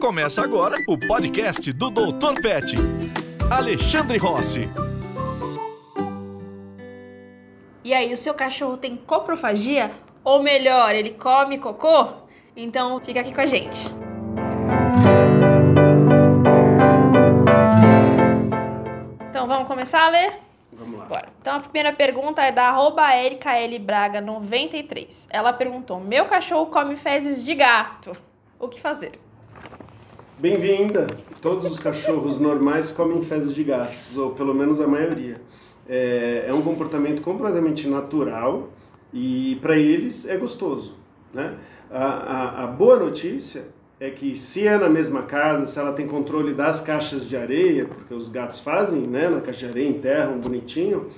Começa agora o podcast do Dr. Pet. Alexandre Rossi. E aí, o seu cachorro tem coprofagia? Ou melhor, ele come cocô? Então fica aqui com a gente. Então vamos começar a ler? Vamos lá. Bora. Então a primeira pergunta é da arroba Erika L. Braga 93. Ela perguntou: Meu cachorro come fezes de gato. O que fazer? Bem-vinda! Todos os cachorros normais comem fezes de gatos, ou pelo menos a maioria. É, é um comportamento completamente natural e para eles é gostoso. Né? A, a, a boa notícia é que se é na mesma casa, se ela tem controle das caixas de areia, porque os gatos fazem, né, na caixa de areia, enterram bonitinho,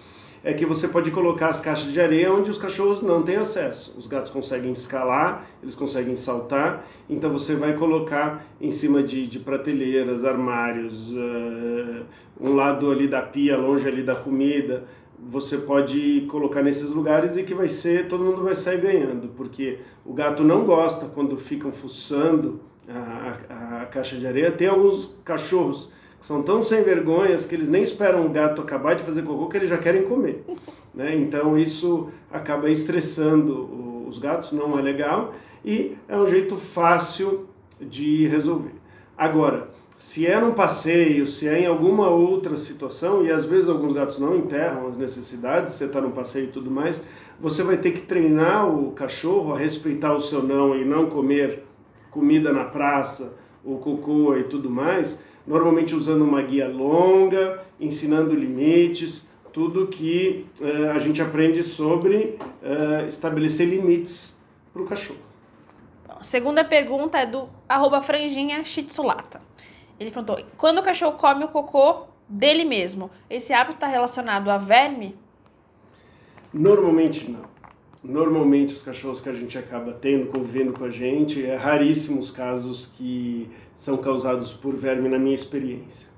é que você pode colocar as caixas de areia onde os cachorros não têm acesso. Os gatos conseguem escalar, eles conseguem saltar, então você vai colocar em cima de, de prateleiras, armários, uh, um lado ali da pia, longe ali da comida, você pode colocar nesses lugares e que vai ser, todo mundo vai sair ganhando, porque o gato não gosta quando ficam fuçando a, a, a caixa de areia. Tem alguns cachorros são tão sem vergonhas que eles nem esperam o gato acabar de fazer cocô que eles já querem comer. Né? Então isso acaba estressando os gatos, não é legal e é um jeito fácil de resolver. Agora, se é num passeio, se é em alguma outra situação, e às vezes alguns gatos não enterram as necessidades, você está num passeio e tudo mais, você vai ter que treinar o cachorro a respeitar o seu não e não comer comida na praça, o cocô e tudo mais, normalmente usando uma guia longa, ensinando limites, tudo que uh, a gente aprende sobre uh, estabelecer limites para o cachorro. A segunda pergunta é do arroba franjinha shitsulata. Ele perguntou, quando o cachorro come o cocô dele mesmo, esse hábito está relacionado a verme? Normalmente não. Normalmente os cachorros que a gente acaba tendo, convivendo com a gente, é raríssimos casos que são causados por verme na minha experiência.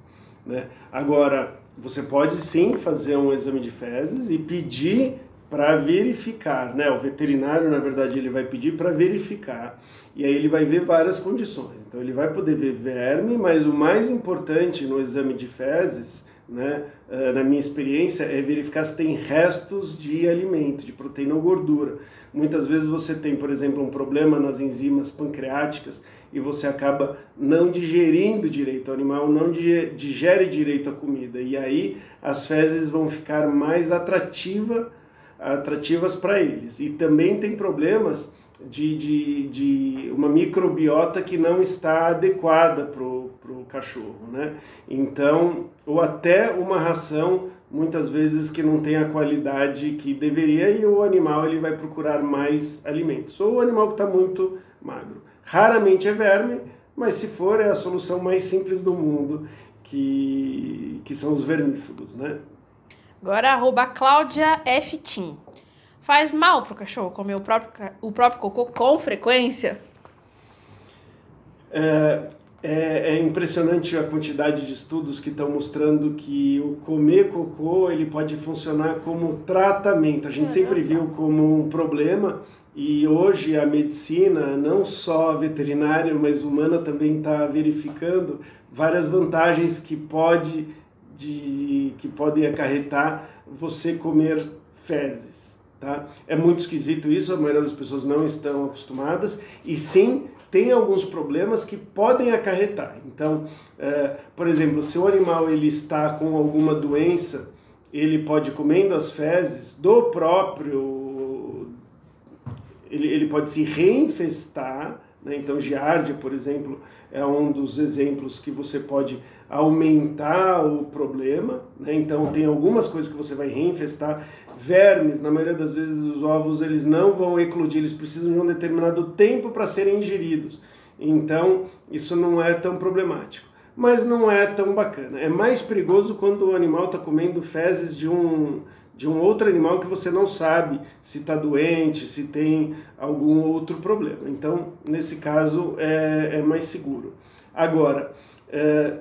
Né? Agora, você pode sim fazer um exame de fezes e pedir para verificar, né? O veterinário, na verdade, ele vai pedir para verificar. E aí ele vai ver várias condições. Então ele vai poder ver verme, mas o mais importante no exame de fezes né, eh, na minha experiência, é verificar se tem restos de alimento, de proteína ou gordura. Muitas vezes você tem, por exemplo, um problema nas enzimas pancreáticas e você acaba não digerindo direito o animal, não digere direito a comida. E aí as fezes vão ficar mais atrativa, atrativas para eles. E também tem problemas de, de, de uma microbiota que não está adequada para o cachorro, né? Então, ou até uma ração muitas vezes que não tem a qualidade que deveria e o animal ele vai procurar mais alimentos. Ou o animal que está muito magro. Raramente é verme, mas se for é a solução mais simples do mundo, que, que são os vermífugos, né? Agora arroba Cláudia F. Tim. Faz mal para o cachorro comer o próprio, o próprio cocô com frequência? É, é, é, impressionante a quantidade de estudos que estão mostrando que o comer cocô ele pode funcionar como tratamento. A gente sempre viu como um problema e hoje a medicina, não só veterinária, mas humana, também está verificando várias vantagens que, pode, de, que podem acarretar você comer fezes. Tá? É muito esquisito isso, a maioria das pessoas não estão acostumadas e sim tem alguns problemas que podem acarretar. Então, é, por exemplo, se o animal ele está com alguma doença, ele pode comendo as fezes do próprio, ele, ele pode se reinfestar. Né? Então, giardia, por exemplo, é um dos exemplos que você pode aumentar o problema. Né? Então, tem algumas coisas que você vai reinfestar. Vermes, na maioria das vezes, os ovos eles não vão eclodir, eles precisam de um determinado tempo para serem ingeridos. Então, isso não é tão problemático. Mas não é tão bacana. É mais perigoso quando o animal está comendo fezes de um, de um outro animal que você não sabe se está doente, se tem algum outro problema. Então, nesse caso, é, é mais seguro. Agora, é,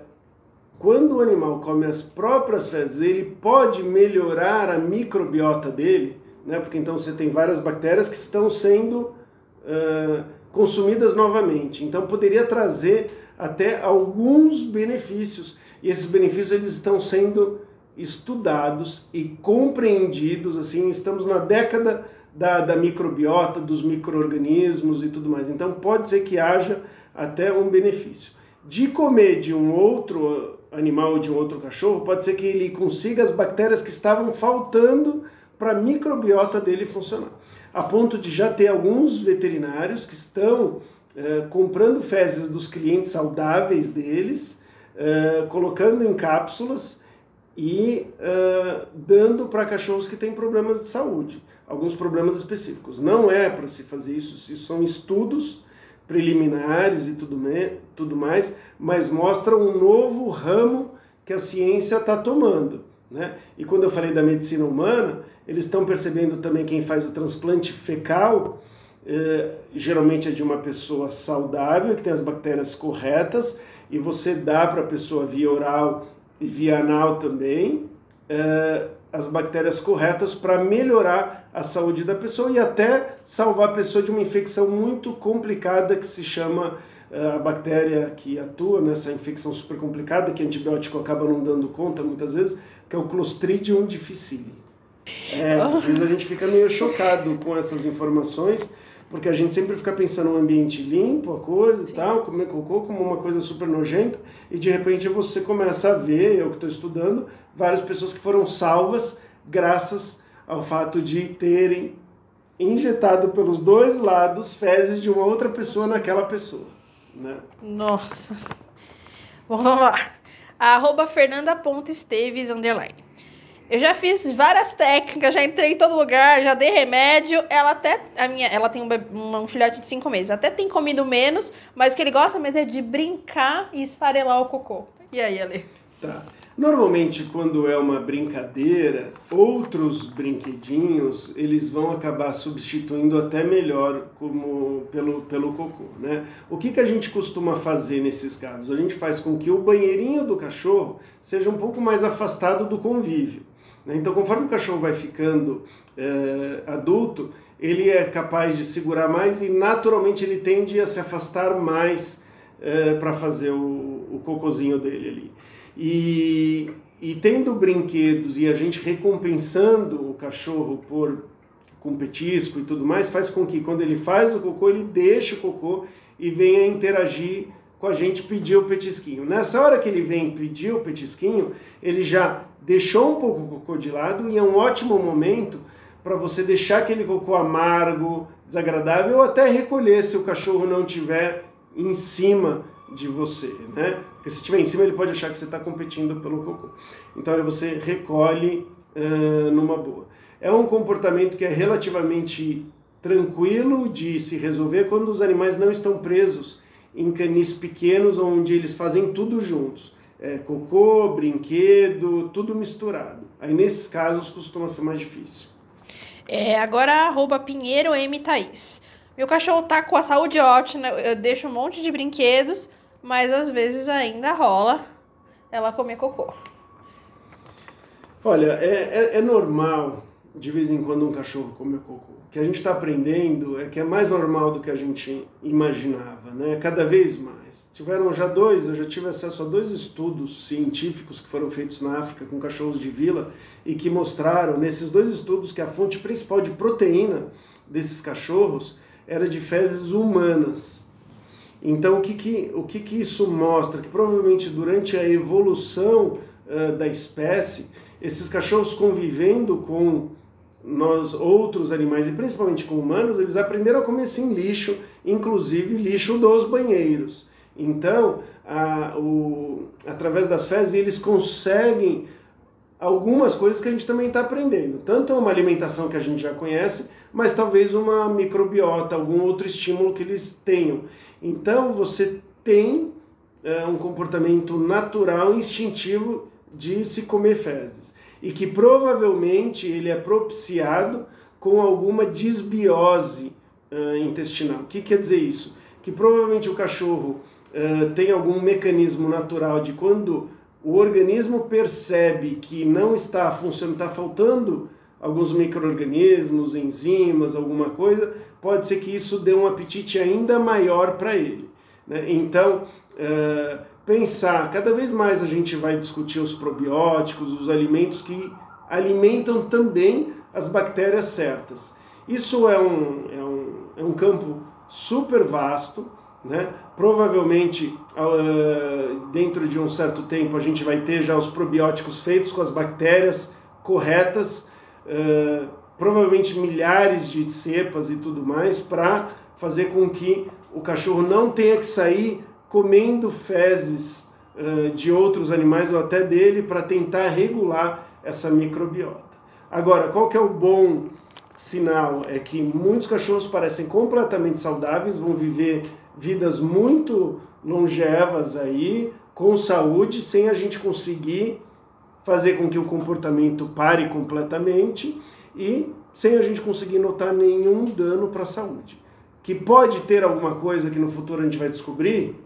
quando o animal come as próprias fezes, ele pode melhorar a microbiota dele, né? porque então você tem várias bactérias que estão sendo uh, consumidas novamente. Então poderia trazer até alguns benefícios. E esses benefícios eles estão sendo estudados e compreendidos, assim, estamos na década da, da microbiota, dos micro-organismos e tudo mais. Então pode ser que haja até um benefício. De comer de um outro animal ou de um outro cachorro, pode ser que ele consiga as bactérias que estavam faltando para a microbiota dele funcionar. A ponto de já ter alguns veterinários que estão eh, comprando fezes dos clientes saudáveis deles, eh, colocando em cápsulas e uh, dando para cachorros que têm problemas de saúde, alguns problemas específicos. Não é para se fazer isso, isso são estudos preliminares e tudo, me, tudo mais, mas mostra um novo ramo que a ciência está tomando. Né? E quando eu falei da medicina humana, eles estão percebendo também quem faz o transplante fecal, eh, geralmente é de uma pessoa saudável, que tem as bactérias corretas, e você dá para a pessoa via oral e via anal também, é, as bactérias corretas para melhorar a saúde da pessoa e até salvar a pessoa de uma infecção muito complicada que se chama é, a bactéria que atua nessa infecção super complicada, que antibiótico acaba não dando conta muitas vezes, que é o Clostridium difficile. É, às vezes a gente fica meio chocado com essas informações, porque a gente sempre fica pensando no ambiente limpo, a coisa Sim. e tal, comer cocô como uma coisa super nojenta, e de repente você começa a ver, eu que estou estudando, várias pessoas que foram salvas graças ao fato de terem injetado pelos dois lados fezes de uma outra pessoa naquela pessoa. Né? Nossa. Vamos lá. Arroba Fernanda.esteves, underline. Eu já fiz várias técnicas, já entrei em todo lugar, já dei remédio. Ela até. A minha, ela tem um, um filhote de cinco meses. Até tem comido menos, mas o que ele gosta mesmo é de brincar e esfarelar o cocô. E aí, Ale? Tá. Normalmente, quando é uma brincadeira, outros brinquedinhos eles vão acabar substituindo até melhor como pelo, pelo cocô, né? O que, que a gente costuma fazer nesses casos? A gente faz com que o banheirinho do cachorro seja um pouco mais afastado do convívio. Né? Então, conforme o cachorro vai ficando é, adulto, ele é capaz de segurar mais e naturalmente ele tende a se afastar mais é, para fazer o, o cocôzinho dele ali. E, e tendo brinquedos e a gente recompensando o cachorro por com petisco e tudo mais, faz com que quando ele faz o cocô, ele deixe o cocô e venha interagir com a gente pedir o petisquinho. Nessa hora que ele vem pedir o petisquinho, ele já deixou um pouco o cocô de lado e é um ótimo momento para você deixar aquele cocô amargo, desagradável, ou até recolher se o cachorro não tiver em cima de você, né? Porque se estiver em cima ele pode achar que você está competindo pelo cocô. Então aí você recolhe uh, numa boa. É um comportamento que é relativamente tranquilo de se resolver quando os animais não estão presos em canis pequenos onde eles fazem tudo juntos. É, cocô, brinquedo, tudo misturado. Aí nesses casos costuma ser mais difícil. É, agora arroba Pinheiro M Thaís. Meu cachorro tá com a saúde ótima, eu deixo um monte de brinquedos, mas às vezes ainda rola ela comer cocô. Olha, é, é, é normal de vez em quando um cachorro comer cocô que a gente está aprendendo é que é mais normal do que a gente imaginava, né? Cada vez mais. Tiveram já dois, eu já tive acesso a dois estudos científicos que foram feitos na África com cachorros de vila e que mostraram nesses dois estudos que a fonte principal de proteína desses cachorros era de fezes humanas. Então, o que, que, o que, que isso mostra? Que provavelmente durante a evolução uh, da espécie, esses cachorros convivendo com nós outros animais e principalmente com humanos, eles aprenderam a comer sim lixo, inclusive lixo dos banheiros. Então, a, o, através das fezes, eles conseguem algumas coisas que a gente também está aprendendo. Tanto uma alimentação que a gente já conhece, mas talvez uma microbiota, algum outro estímulo que eles tenham. Então, você tem é, um comportamento natural, instintivo de se comer fezes e que provavelmente ele é propiciado com alguma disbiose uh, intestinal. O que quer dizer isso? Que provavelmente o cachorro uh, tem algum mecanismo natural de quando o organismo percebe que não está funcionando, está faltando alguns micro-organismos, enzimas, alguma coisa, pode ser que isso dê um apetite ainda maior para ele. Né? Então, é, pensar, cada vez mais a gente vai discutir os probióticos, os alimentos que alimentam também as bactérias certas. Isso é um, é um, é um campo super vasto, né? Provavelmente, uh, dentro de um certo tempo, a gente vai ter já os probióticos feitos com as bactérias corretas, uh, provavelmente milhares de cepas e tudo mais, para fazer com que o cachorro não tenha que sair comendo fezes uh, de outros animais ou até dele para tentar regular essa microbiota. Agora, qual que é o bom sinal? É que muitos cachorros parecem completamente saudáveis, vão viver vidas muito longevas aí, com saúde, sem a gente conseguir fazer com que o comportamento pare completamente e sem a gente conseguir notar nenhum dano para a saúde. Que pode ter alguma coisa que no futuro a gente vai descobrir?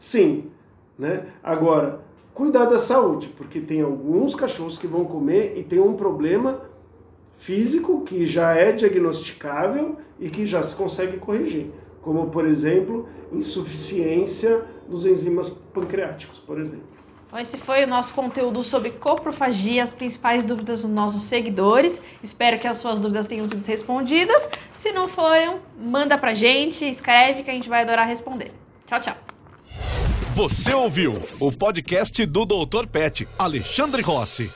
Sim. Né? Agora, cuidar da saúde, porque tem alguns cachorros que vão comer e tem um problema físico que já é diagnosticável e que já se consegue corrigir como por exemplo insuficiência dos enzimas pancreáticos, por exemplo. Então, esse foi o nosso conteúdo sobre coprofagia, as principais dúvidas dos nossos seguidores. Espero que as suas dúvidas tenham sido respondidas. Se não forem, manda pra gente, escreve que a gente vai adorar responder. Tchau, tchau. Você ouviu o podcast do Dr. Pet, Alexandre Rossi.